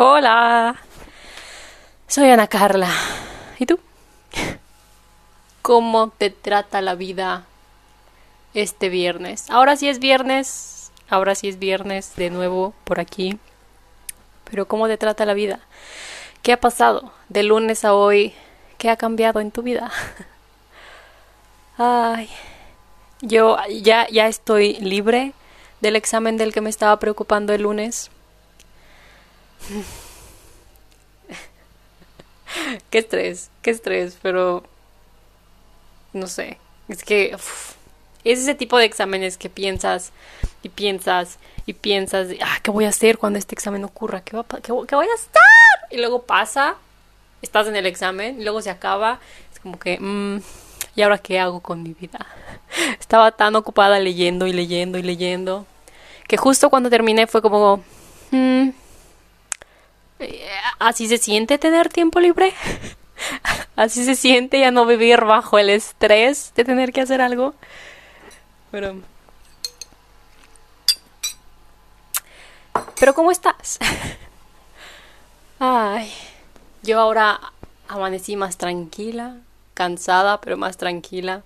Hola, soy Ana Carla. ¿Y tú? ¿Cómo te trata la vida este viernes? Ahora sí es viernes, ahora sí es viernes de nuevo por aquí. Pero ¿cómo te trata la vida? ¿Qué ha pasado de lunes a hoy? ¿Qué ha cambiado en tu vida? Ay, yo ya, ya estoy libre del examen del que me estaba preocupando el lunes. qué estrés, qué estrés, pero no sé, es que es ese tipo de exámenes que piensas y piensas y piensas, ah, ¿qué voy a hacer cuando este examen ocurra? ¿Qué, voy a estar? Y luego pasa, estás en el examen y luego se acaba, es como que, mmm, ¿y ahora qué hago con mi vida? Estaba tan ocupada leyendo y leyendo y leyendo que justo cuando terminé fue como, mmm, así se siente tener tiempo libre. así se siente ya no vivir bajo el estrés de tener que hacer algo. Pero. Pero ¿cómo estás? Ay, yo ahora amanecí más tranquila, cansada, pero más tranquila.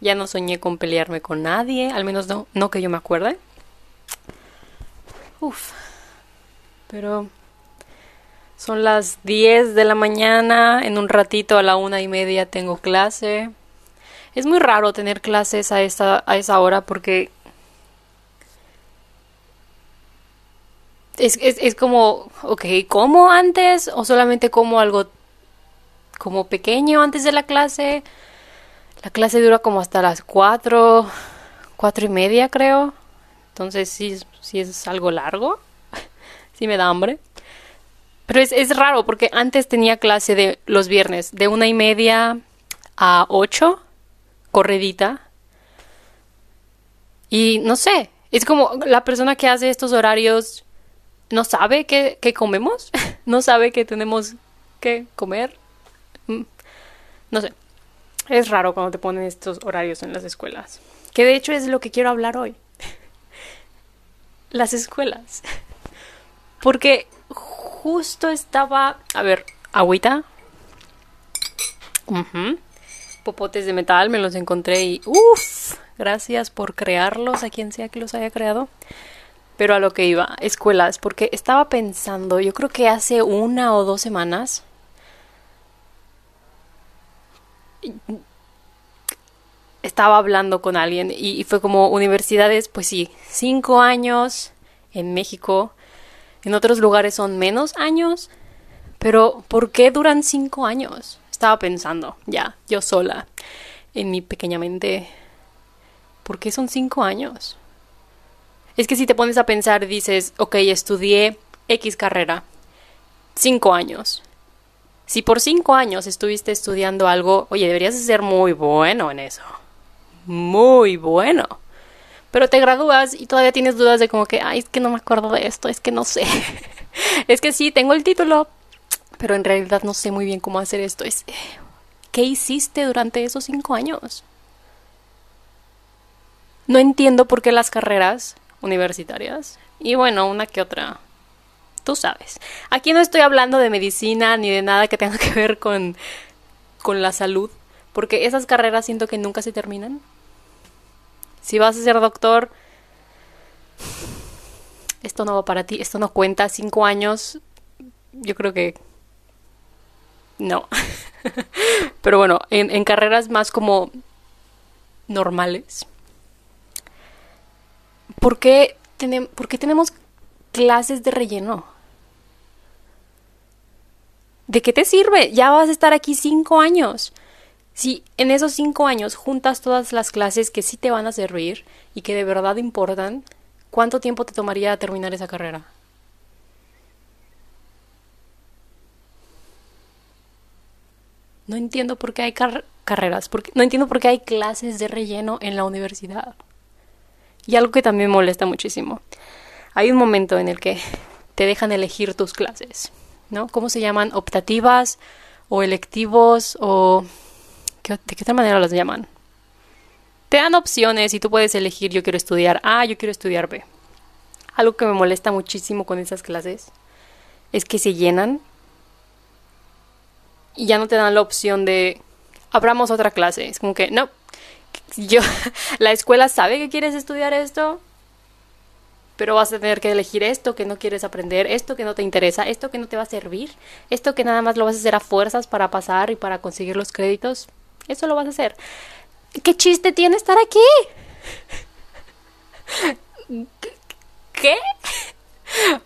Ya no soñé con pelearme con nadie, al menos no, no que yo me acuerde. Uf. Pero son las 10 de la mañana, en un ratito a la una y media tengo clase. Es muy raro tener clases a esa, a esa hora porque es, es, es como, ok, ¿como antes? ¿O solamente como algo como pequeño antes de la clase? La clase dura como hasta las 4, 4 y media creo. Entonces sí, sí es algo largo. sí me da hambre. Pero es, es raro porque antes tenía clase de los viernes de una y media a ocho, corredita. Y no sé, es como la persona que hace estos horarios no sabe qué, qué comemos, no sabe que tenemos que comer. Mm, no sé, es raro cuando te ponen estos horarios en las escuelas. Que de hecho es lo que quiero hablar hoy. las escuelas. Porque justo estaba, a ver, agüita. Popotes de metal, me los encontré y uff, gracias por crearlos a quien sea que los haya creado. Pero a lo que iba, escuelas, porque estaba pensando, yo creo que hace una o dos semanas, estaba hablando con alguien y, fue como universidades, pues sí, cinco años en México, en otros lugares son menos años, pero ¿por qué duran cinco años? Estaba pensando, ya, yo sola, en mi pequeña mente, ¿por qué son cinco años? Es que si te pones a pensar, dices, ok, estudié X carrera, cinco años. Si por cinco años estuviste estudiando algo, oye, deberías ser muy bueno en eso. Muy bueno pero te gradúas y todavía tienes dudas de como que, ay, es que no me acuerdo de esto, es que no sé. es que sí, tengo el título, pero en realidad no sé muy bien cómo hacer esto. Es, ¿Qué hiciste durante esos cinco años? No entiendo por qué las carreras universitarias, y bueno, una que otra, tú sabes. Aquí no estoy hablando de medicina ni de nada que tenga que ver con, con la salud, porque esas carreras siento que nunca se terminan si vas a ser doctor, esto no va para ti, esto no cuenta. Cinco años, yo creo que no. Pero bueno, en, carreras más como normales. ¿Por qué, ¿Por qué tenemos clases de relleno? ¿De qué te sirve? Ya vas a estar aquí cinco años. Si en esos cinco años juntas todas las clases que sí te van a servir y que de verdad importan, ¿cuánto tiempo te tomaría terminar esa carrera? No entiendo por qué hay carreras, no entiendo por qué hay clases de relleno en la universidad. Y algo que también molesta muchísimo. Hay un momento en el que te dejan elegir tus clases, ¿no? ¿Cómo se llaman? Optativas o electivos o ¿De qué otra manera las llaman? Te dan opciones y tú puedes elegir yo quiero estudiar A, yo quiero estudiar B. Algo que me molesta muchísimo con esas clases es que se llenan y ya no te dan la opción de abramos otra clase. Es como que, no, yo, la escuela sabe que quieres estudiar esto, pero vas a tener que elegir esto que no quieres aprender, esto que no te interesa, esto que no te va a servir, esto que nada más lo vas a hacer a fuerzas para pasar y para conseguir los créditos. Eso lo vas a hacer. ¿Qué chiste tiene estar aquí? ¿Qué?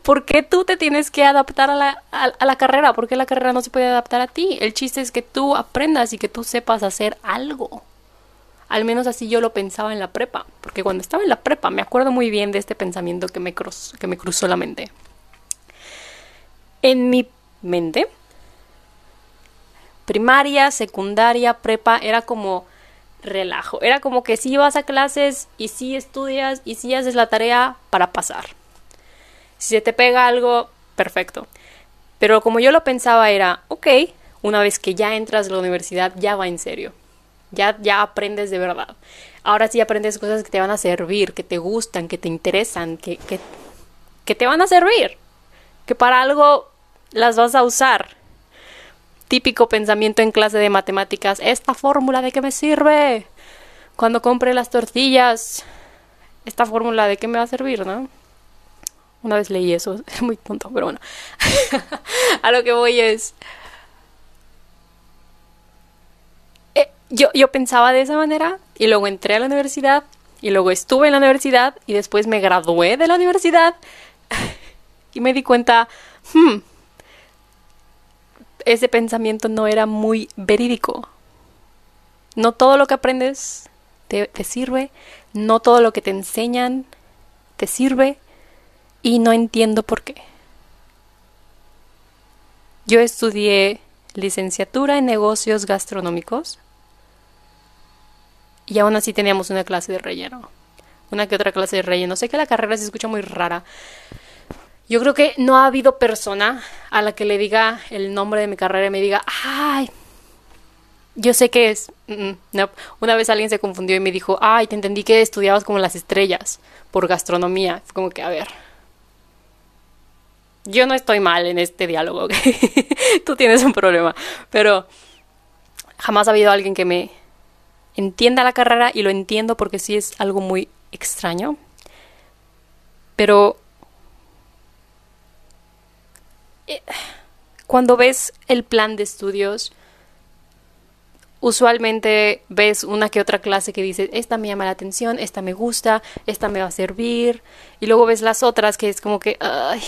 ¿Por qué tú te tienes que adaptar a la, a, la, carrera? ¿Por qué la carrera no se puede adaptar a ti? El chiste es que tú aprendas y que tú sepas hacer algo. Al menos así yo lo pensaba en la prepa. Porque cuando estaba en la prepa me acuerdo muy bien de este pensamiento que me, que me cruzó la mente. En mi mente, primaria, secundaria, prepa, era como relajo. Era como que si vas a clases y si estudias y si haces la tarea para pasar. Si se te pega algo, perfecto. Pero como yo lo pensaba era, ok, una vez que ya entras a la universidad, ya va en serio. Ya, ya aprendes de verdad. Ahora sí aprendes cosas que te van a servir, que te gustan, que te interesan, que, que te van a servir. Que para algo las vas a usar. Típico pensamiento en clase de matemáticas. ¿Esta fórmula de qué me sirve? Cuando compre las tortillas, ¿esta fórmula de qué me va a servir, no? Una vez leí eso, es muy tonto, pero bueno. a lo que voy es... Eh, yo, yo pensaba de esa manera y luego entré a la universidad y luego estuve en la universidad y después me gradué de la universidad y me di cuenta, hmm, ese pensamiento no era muy verídico. No todo lo que aprendes te, sirve, no todo lo que te enseñan te sirve, y no entiendo por qué. Yo estudié licenciatura en negocios gastronómicos y aún así teníamos una clase de relleno. Una que otra clase de relleno. Sé que la carrera se escucha muy rara. Yo creo que no ha habido persona a la que le diga el nombre de mi carrera y me diga, ay, yo sé que es. no. Una vez alguien se confundió y me dijo, ay, te entendí que estudiabas como las estrellas por gastronomía. Fue como que, a ver, yo no estoy mal en este diálogo, tú tienes un problema, pero jamás ha habido alguien que me entienda la carrera y lo entiendo porque sí es algo muy extraño, pero eh, cuando ves el plan de estudios, usualmente ves una que otra clase que dice, esta me llama la atención, esta me gusta, esta me va a servir, y luego ves las otras que es como que, ay,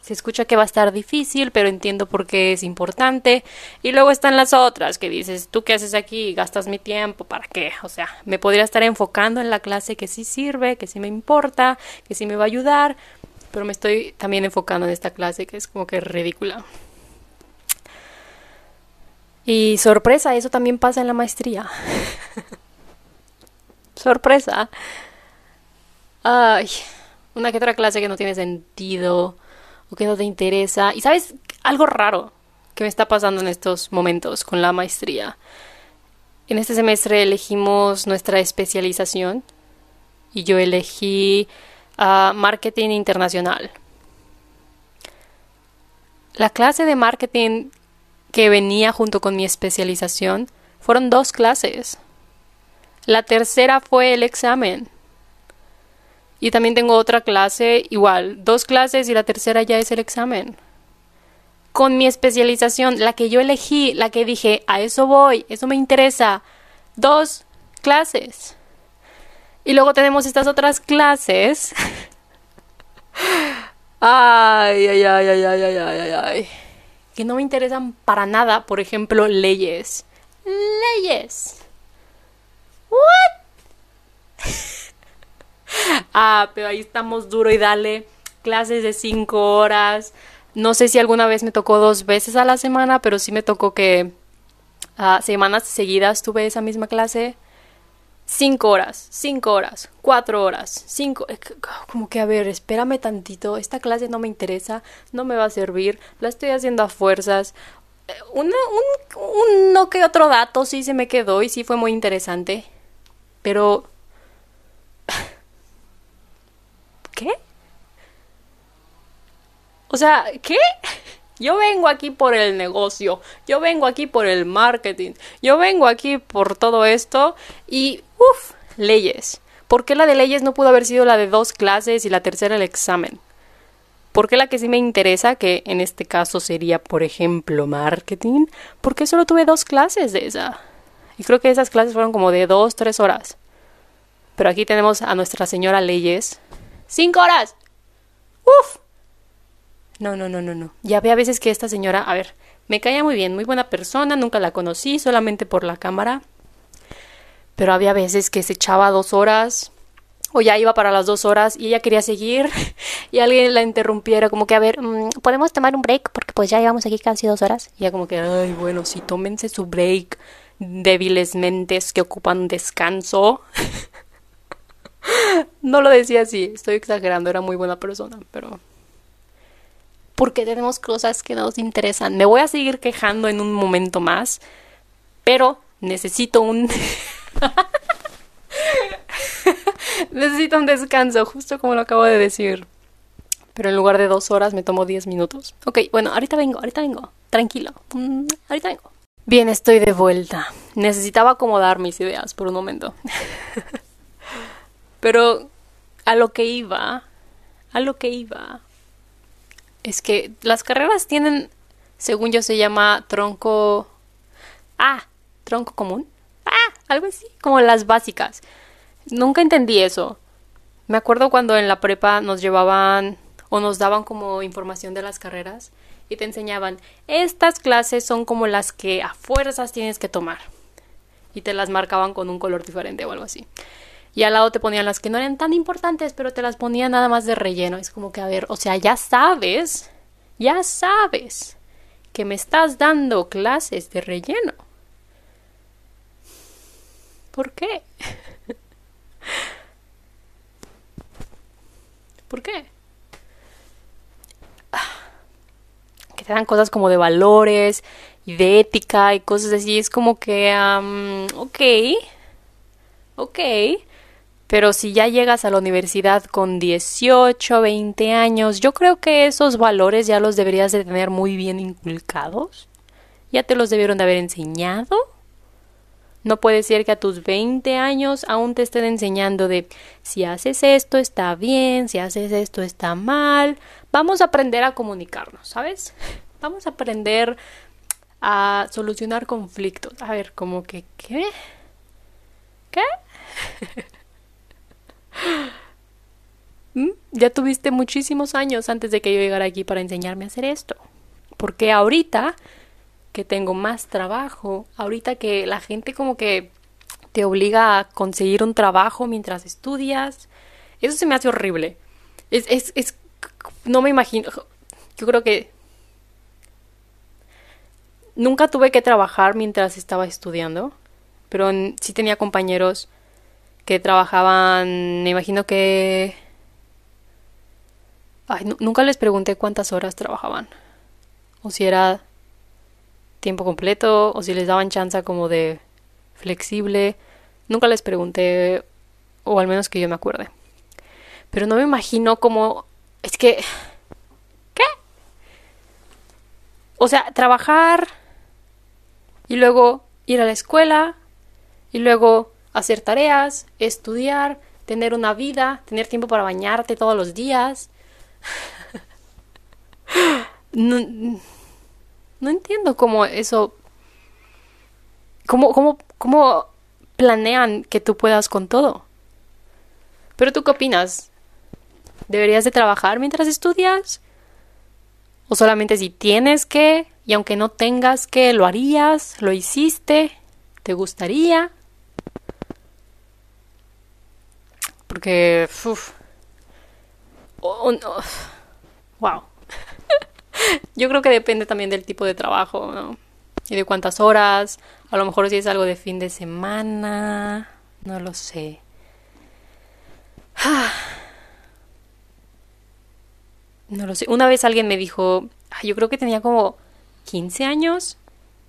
se escucha que va a estar difícil, pero entiendo por qué es importante. Y luego están las otras que dices, ¿tú qué haces aquí? ¿Gastas mi tiempo? ¿Para qué? O sea, me podría estar enfocando en la clase que sí sirve, que sí me importa, que sí me va a ayudar, pero me estoy también enfocando en esta clase que es como que ridícula. Y sorpresa, eso también pasa en la maestría. sorpresa. Ay, una que otra clase que no tiene sentido o que no te interesa. Y sabes, algo raro que me está pasando en estos momentos con la maestría. En este semestre elegimos nuestra especialización y yo elegí marketing internacional. La clase de marketing que venía junto con mi especialización fueron dos clases. La tercera fue el examen. Y también tengo otra clase, igual, dos clases y la tercera ya es el examen. Con mi especialización, la que yo elegí, la que dije, a eso voy, eso me interesa, dos clases. Y luego tenemos estas otras clases. Ay, ay, ay, ay, ay, ay, ay, ay. Que no me interesan para nada, por ejemplo, leyes. Leyes. What? ah, pero ahí estamos duro y dale. Clases de cinco horas. No sé si alguna vez me tocó dos veces a la semana, pero sí me tocó que uh, semanas seguidas tuve esa misma clase. Cinco horas, cinco horas, cuatro horas, cinco. Eh, como que, a ver, espérame tantito. Esta clase no me interesa, no me va a servir. La estoy haciendo a fuerzas. Eh, un, un, no que otro dato sí se me quedó y sí fue muy interesante. Pero ¿Qué? O sea, ¿qué? Yo vengo aquí por el negocio, yo vengo aquí por el marketing, yo vengo aquí por todo esto y, uff, leyes. ¿Por qué la de leyes no pudo haber sido la de dos clases y la tercera el examen? ¿Por qué la que sí me interesa, que en este caso sería, por ejemplo, marketing? ¿Por qué solo tuve dos clases de esa? Y creo que esas clases fueron como de dos, tres horas. Pero aquí tenemos a nuestra señora Leyes. ¡Cinco horas! ¡Uf! No, no, no, no, no. Ya ve a veces que esta señora, a ver, me caía muy bien, muy buena persona, nunca la conocí, solamente por la cámara. Pero había veces que se echaba dos horas, o ya iba para las dos horas y ella quería seguir y alguien la interrumpiera como que a ver mm, podemos tomar un break porque pues ya llevamos aquí casi dos horas y ya como que ay bueno sí tómense su break débiles mentes que ocupan descanso no lo decía así estoy exagerando era muy buena persona pero porque tenemos cosas que nos interesan. Me voy a seguir quejando en un momento más, pero necesito un... necesito un descanso, justo como lo acabo de decir. Pero en lugar de dos horas me tomo diez minutos. Ok, bueno, ahorita vengo, ahorita vengo. Tranquilo. Mm, ahorita vengo. Bien, estoy de vuelta. Necesitaba acomodar mis ideas por un momento. Pero a lo que iba, a lo que iba, es que las carreras tienen, según yo se llama tronco... Ah, tronco común. Ah, algo así, como las básicas. Nunca entendí eso. Me acuerdo cuando en la prepa nos llevaban o nos daban como información de las carreras y te enseñaban, estas clases son como las que a fuerzas tienes que tomar. Y te las marcaban con un color diferente o algo así y al lado te ponían las que no eran tan importantes, pero te las ponían nada más de relleno. Es como que, a ver, o sea, ya sabes, ya sabes que me estás dando clases de relleno. ¿Por qué? ¿Por qué? Que te dan cosas como de valores y de ética y cosas así. Es como que, ok, ok pero si ya llegas a la universidad con 18, 20 años, yo creo que esos valores ya los deberías de tener muy bien inculcados. Ya te los debieron de haber enseñado. No puede ser que a tus 20 años aún te estén enseñando de si haces esto está bien, si haces esto está mal. Vamos a aprender a comunicarnos, ¿sabes? Vamos a aprender a solucionar conflictos. A ver, como que ¿qué? ¿Qué? ¿Mm? Ya tuviste muchísimos años antes de que yo llegara aquí para enseñarme a hacer esto. Porque ahorita que tengo más trabajo, ahorita que la gente como que te obliga a conseguir un trabajo mientras estudias, eso se me hace horrible. Es, es, es, no me imagino, yo creo que nunca tuve que trabajar mientras estaba estudiando, pero sí tenía compañeros que trabajaban, me imagino que... Ay, nunca les pregunté cuántas horas trabajaban. O si era tiempo completo, o si les daban chance como de flexible. Nunca les pregunté, o al menos que yo me acuerde. Pero no me imagino cómo... Es que... ¿Qué? O sea, trabajar y luego ir a la escuela y luego hacer tareas, estudiar, tener una vida, tener tiempo para bañarte todos los días. no, entiendo cómo eso... Cómo, cómo, cómo planean que tú puedas con todo. Pero tú qué opinas? ¿Deberías de trabajar mientras estudias? ¿O solamente si tienes que, y aunque no tengas que, lo harías, lo hiciste, te gustaría? Porque, uff, wow. Yo creo que depende también del tipo de trabajo, ¿no? Y de cuántas horas. A lo mejor si es algo de fin de semana. No lo sé. No lo sé. Una vez alguien me dijo, yo creo que tenía como 15 años.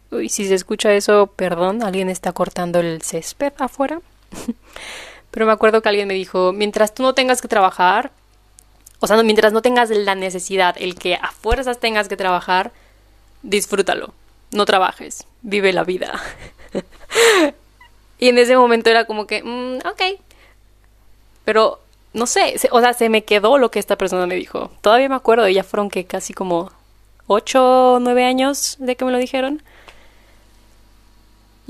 Uy, si se escucha eso, perdón, alguien está cortando el césped afuera. Pero me acuerdo que alguien me dijo, mientras tú no tengas que trabajar, o sea, mientras no tengas la necesidad, el que a fuerzas tengas que trabajar, disfrútalo, no trabajes, vive la vida. y en ese momento era como que, mm, ok. Pero, no sé, o sea, se me quedó lo que esta persona me dijo. Todavía me acuerdo, ya fueron que casi como 8 o 9 años de que me lo dijeron.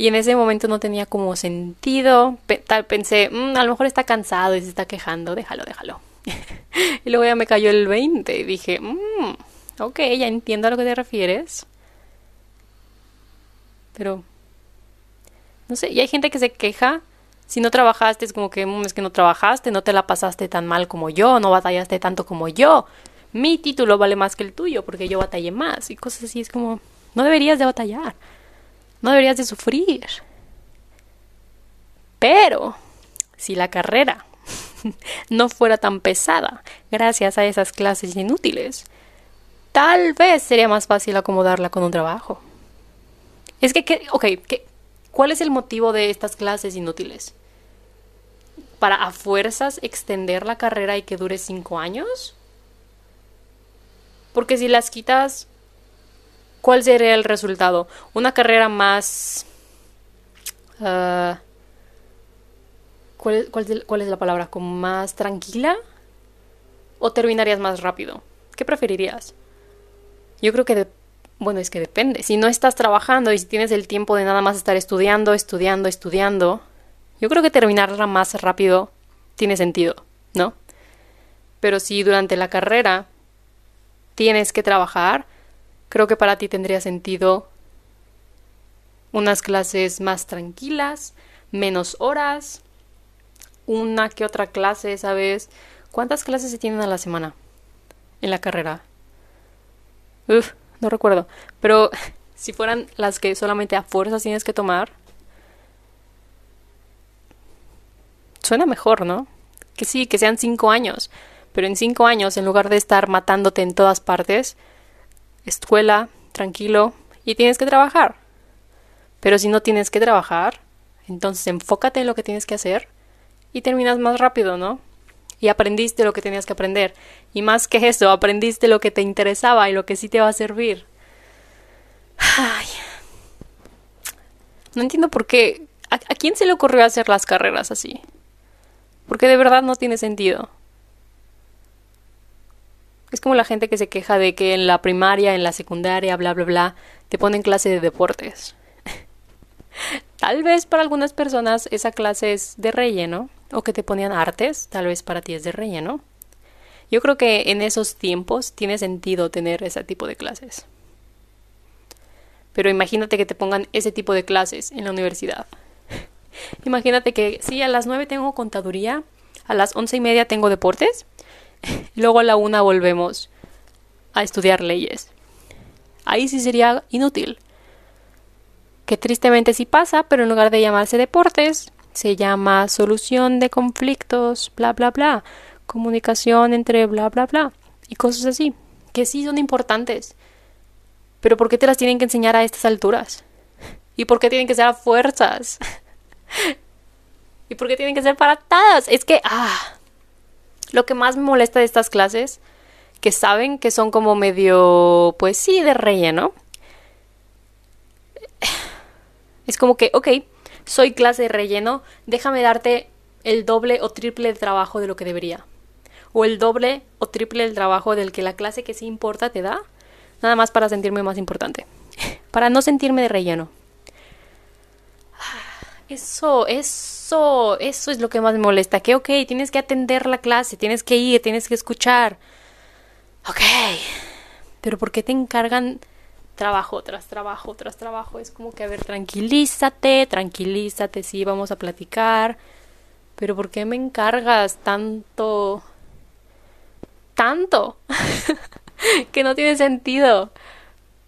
Y en ese momento no tenía como sentido. tal pensé, mm, a lo mejor está cansado y se está quejando, déjalo, déjalo. y luego ya me cayó el 20 y dije, mmm, ok, ya entiendo a lo que te refieres. Pero, no sé, y hay gente que se queja. Si no trabajaste, es como que mm, es que no trabajaste, no te la pasaste tan mal como yo, no batallaste tanto como yo. Mi título vale más que el tuyo porque yo batallé más y cosas así. Es como, no deberías de batallar, no deberías de sufrir. Pero, si la carrera no fuera tan pesada gracias a esas clases inútiles, tal vez sería más fácil acomodarla con un trabajo. Es que, ok, ¿cuál es el motivo de estas clases inútiles? ¿Para a fuerzas extender la carrera y que dure cinco años? Porque si las quitas, ¿cuál sería el resultado? Una carrera más... Ah, ¿cuál, es la palabra? ¿Como más tranquila? ¿O terminarías más rápido? ¿Qué preferirías? Yo creo que bueno, es que depende. Si no estás trabajando y si tienes el tiempo de nada más estar estudiando, estudiando, estudiando, yo creo que terminarla más rápido tiene sentido, ¿no? Pero si durante la carrera tienes que trabajar, creo que para ti tendría sentido unas clases más tranquilas, menos horas, una que otra clase, ¿sabes? ¿Cuántas clases se tienen a la semana en la carrera? Uf, no recuerdo. Pero si fueran las que solamente a fuerzas tienes que tomar, suena mejor, ¿no? Que sí, que sean cinco años. Pero en cinco años, en lugar de estar matándote en todas partes, escuela, tranquilo, y tienes que trabajar. Pero si no tienes que trabajar, entonces enfócate en lo que tienes que hacer y terminas más rápido, ¿no? y aprendiste lo que tenías que aprender. Y más que eso, aprendiste lo que te interesaba y lo que sí te va a servir. Ay. No entiendo por qué. ¿A, quién se le ocurrió hacer las carreras así? Porque de verdad no tiene sentido. Es como la gente que se queja de que en la primaria, en la secundaria, bla, bla, bla, te ponen clase de deportes. Tal vez para algunas personas esa clase es de relleno, o que te ponían artes, tal vez para ti es de relleno. Yo creo que en esos tiempos tiene sentido tener ese tipo de clases. Pero imagínate que te pongan ese tipo de clases en la universidad. imagínate que sí, a las nueve tengo contaduría, a las once y media tengo deportes, luego a la una volvemos a estudiar leyes. Ahí sí sería inútil. Que tristemente sí pasa, pero en lugar de llamarse deportes, se llama solución de conflictos, bla, bla, bla, comunicación entre bla, bla, bla, y cosas así, que sí son importantes. Pero ¿por qué te las tienen que enseñar a estas alturas? ¿Y por qué tienen que ser a fuerzas? ¿Y por qué tienen que ser para todas? Es que, ah, lo que más me molesta de estas clases, que saben que son como medio, pues sí, de relleno. Es como que, ok, soy clase de relleno, déjame darte el doble o triple de trabajo de lo que debería. O el doble o triple del trabajo del que la clase que sí importa te da, nada más para sentirme más importante. para no sentirme de relleno. Eso, eso, eso es lo que más me molesta. Que, ok, tienes que atender la clase, tienes que ir, tienes que escuchar. Ok. Pero ¿por qué te encargan trabajo tras trabajo tras trabajo. Es como que, a ver, tranquilízate, tranquilízate, sí, vamos a platicar. Pero ¿por qué me encargas tanto? Tanto. que no tiene sentido.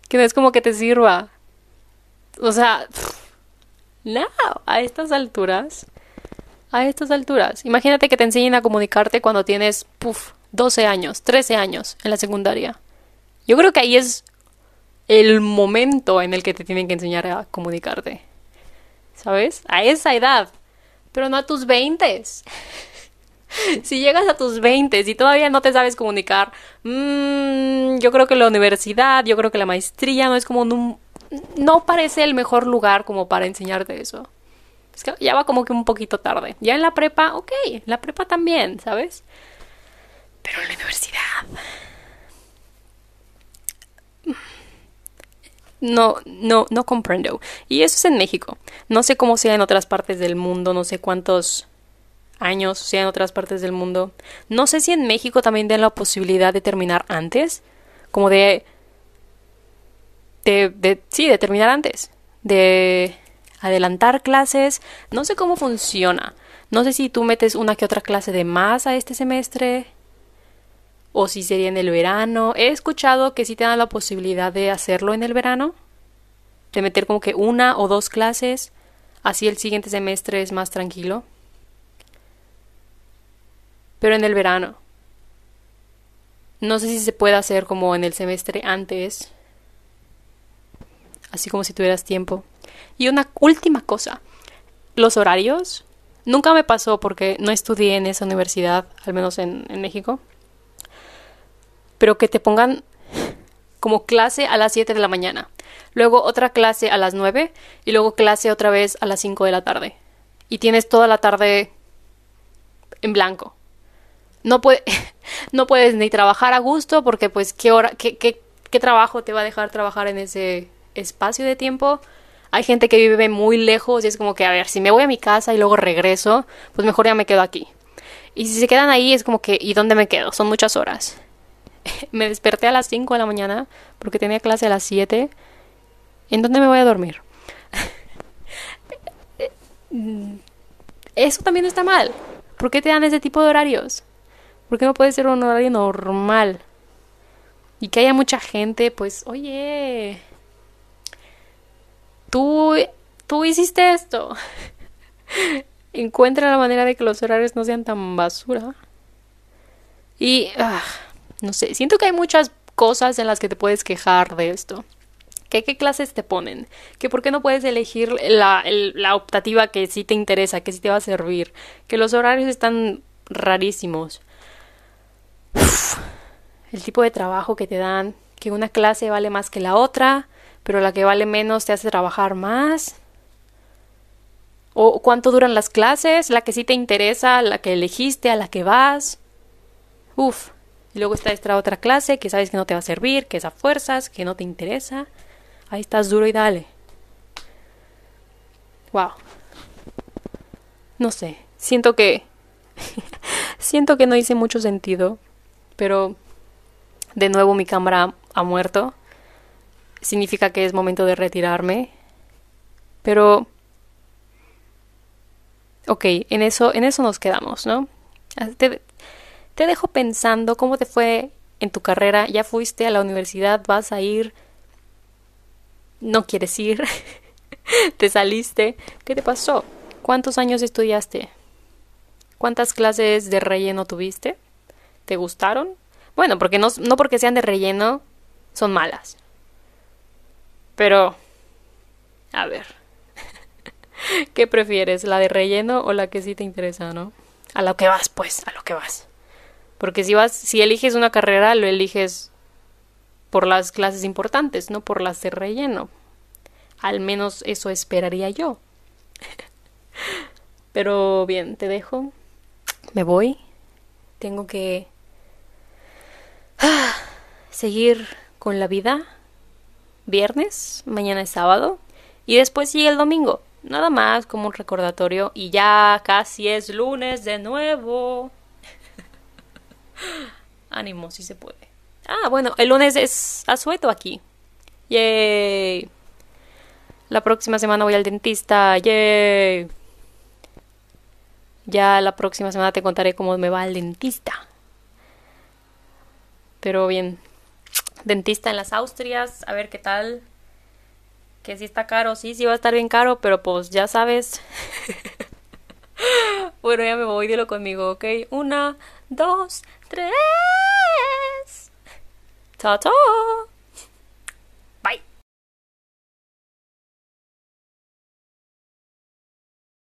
Que no es como que te sirva. O sea, no, a estas alturas. A estas alturas. Imagínate que te enseñen a comunicarte cuando tienes, puff, 12 años, 13 años en la secundaria. Yo creo que ahí es el momento en el que te tienen que enseñar a comunicarte. ¿Sabes? A esa edad. Pero no a tus veintes. si llegas a tus 20 y todavía no te sabes comunicar, mmm, yo creo que la universidad, yo creo que la maestría no es como un, no parece el mejor lugar como para enseñarte eso. Es ya va como que un poquito tarde. Ya en la prepa, ok, la prepa también, ¿sabes? Pero en la universidad. No, no, no comprendo. Y eso es en México. No sé cómo sea en otras partes del mundo, no sé cuántos años sea en otras partes del mundo. No sé si en México también den la posibilidad de terminar antes, como de de, de, sí, de terminar antes, de adelantar clases, no sé cómo funciona, no sé si tú metes una que otra clase de más a este semestre, o si sería en el verano, he escuchado que sí te dan la posibilidad de hacerlo en el verano, de meter como que una o dos clases, así el siguiente semestre es más tranquilo, pero en el verano. No sé si se puede hacer como en el semestre antes, así como si tuvieras tiempo. Y una última cosa, los horarios. Nunca me pasó porque no estudié en esa universidad, al menos en, México. Pero que te pongan como clase a las 7 de la mañana, luego otra clase a las 9 y luego clase otra vez a las 5 de la tarde. Y tienes toda la tarde en blanco. No, no puedes ni trabajar a gusto porque pues qué hora, qué, qué, qué trabajo te va a dejar trabajar en ese espacio de tiempo. Hay gente que vive muy lejos y es como que, a ver, si me voy a mi casa y luego regreso, pues mejor ya me quedo aquí. Y si se quedan ahí es como que, ¿y dónde me quedo? Son muchas horas. me desperté a las 5 de la mañana porque tenía clase a las 7. ¿En dónde me voy a dormir? Eso también está mal. ¿Por qué te dan ese tipo de horarios? ¿Por qué no puede ser un horario normal? Y que haya mucha gente, pues, oye, tú, tú hiciste esto. Encuentra la manera de que los horarios no sean tan basura. Y, ah, no sé, siento que hay muchas cosas en las que te puedes quejar de esto. ¿Qué, qué clases te ponen? ¿Que por qué no puedes elegir la, la optativa que sí te interesa, que sí te va a servir? Que los horarios están rarísimos. el tipo de trabajo que te dan, que una clase vale más que la otra, pero la que vale menos te hace trabajar más. O cuánto duran las clases, la que sí te interesa, la que elegiste, a la que vas. Uf. Y luego está esta otra clase que sabes que no te va a servir, que es a fuerzas, que no te interesa. Ahí estás duro y dale. Wow. No sé. Siento que. siento que no hice mucho sentido. Pero. De nuevo mi cámara ha muerto significa que es momento de retirarme. Pero ok, en eso, en eso nos quedamos, ¿no? Ah, te, te, dejo pensando cómo te fue en tu carrera, ya fuiste a la universidad, vas a ir, no quieres ir, te saliste, ¿qué te pasó? ¿Cuántos años estudiaste? ¿Cuántas clases de relleno tuviste? ¿Te gustaron? Bueno, porque no, no porque sean de relleno son malas. Pero, a ver, ¿qué prefieres? ¿La de relleno o la que sí te interesa, no? A lo que vas, pues, a lo que vas. Porque si vas, si eliges una carrera, lo eliges por las clases importantes, no por las de relleno. Al menos eso esperaría yo. Pero bien, te dejo. Me voy. Tengo que ah, seguir con la vida viernes, mañana es sábado y después sigue el domingo. Nada más como un recordatorio y ya casi es lunes de nuevo. Ánimo, si se puede. Ah, bueno, el lunes es asueto aquí. Yay. La próxima semana voy al dentista. Yay. Ya la próxima semana te contaré cómo me va al dentista. Pero bien, dentista en las Austrias, a ver qué tal. Que si está caro, sí, sí va a estar bien caro, pero pues ya sabes. bueno, ya me voy, dilo conmigo, ¿ok? Una, dos, tres. Chao.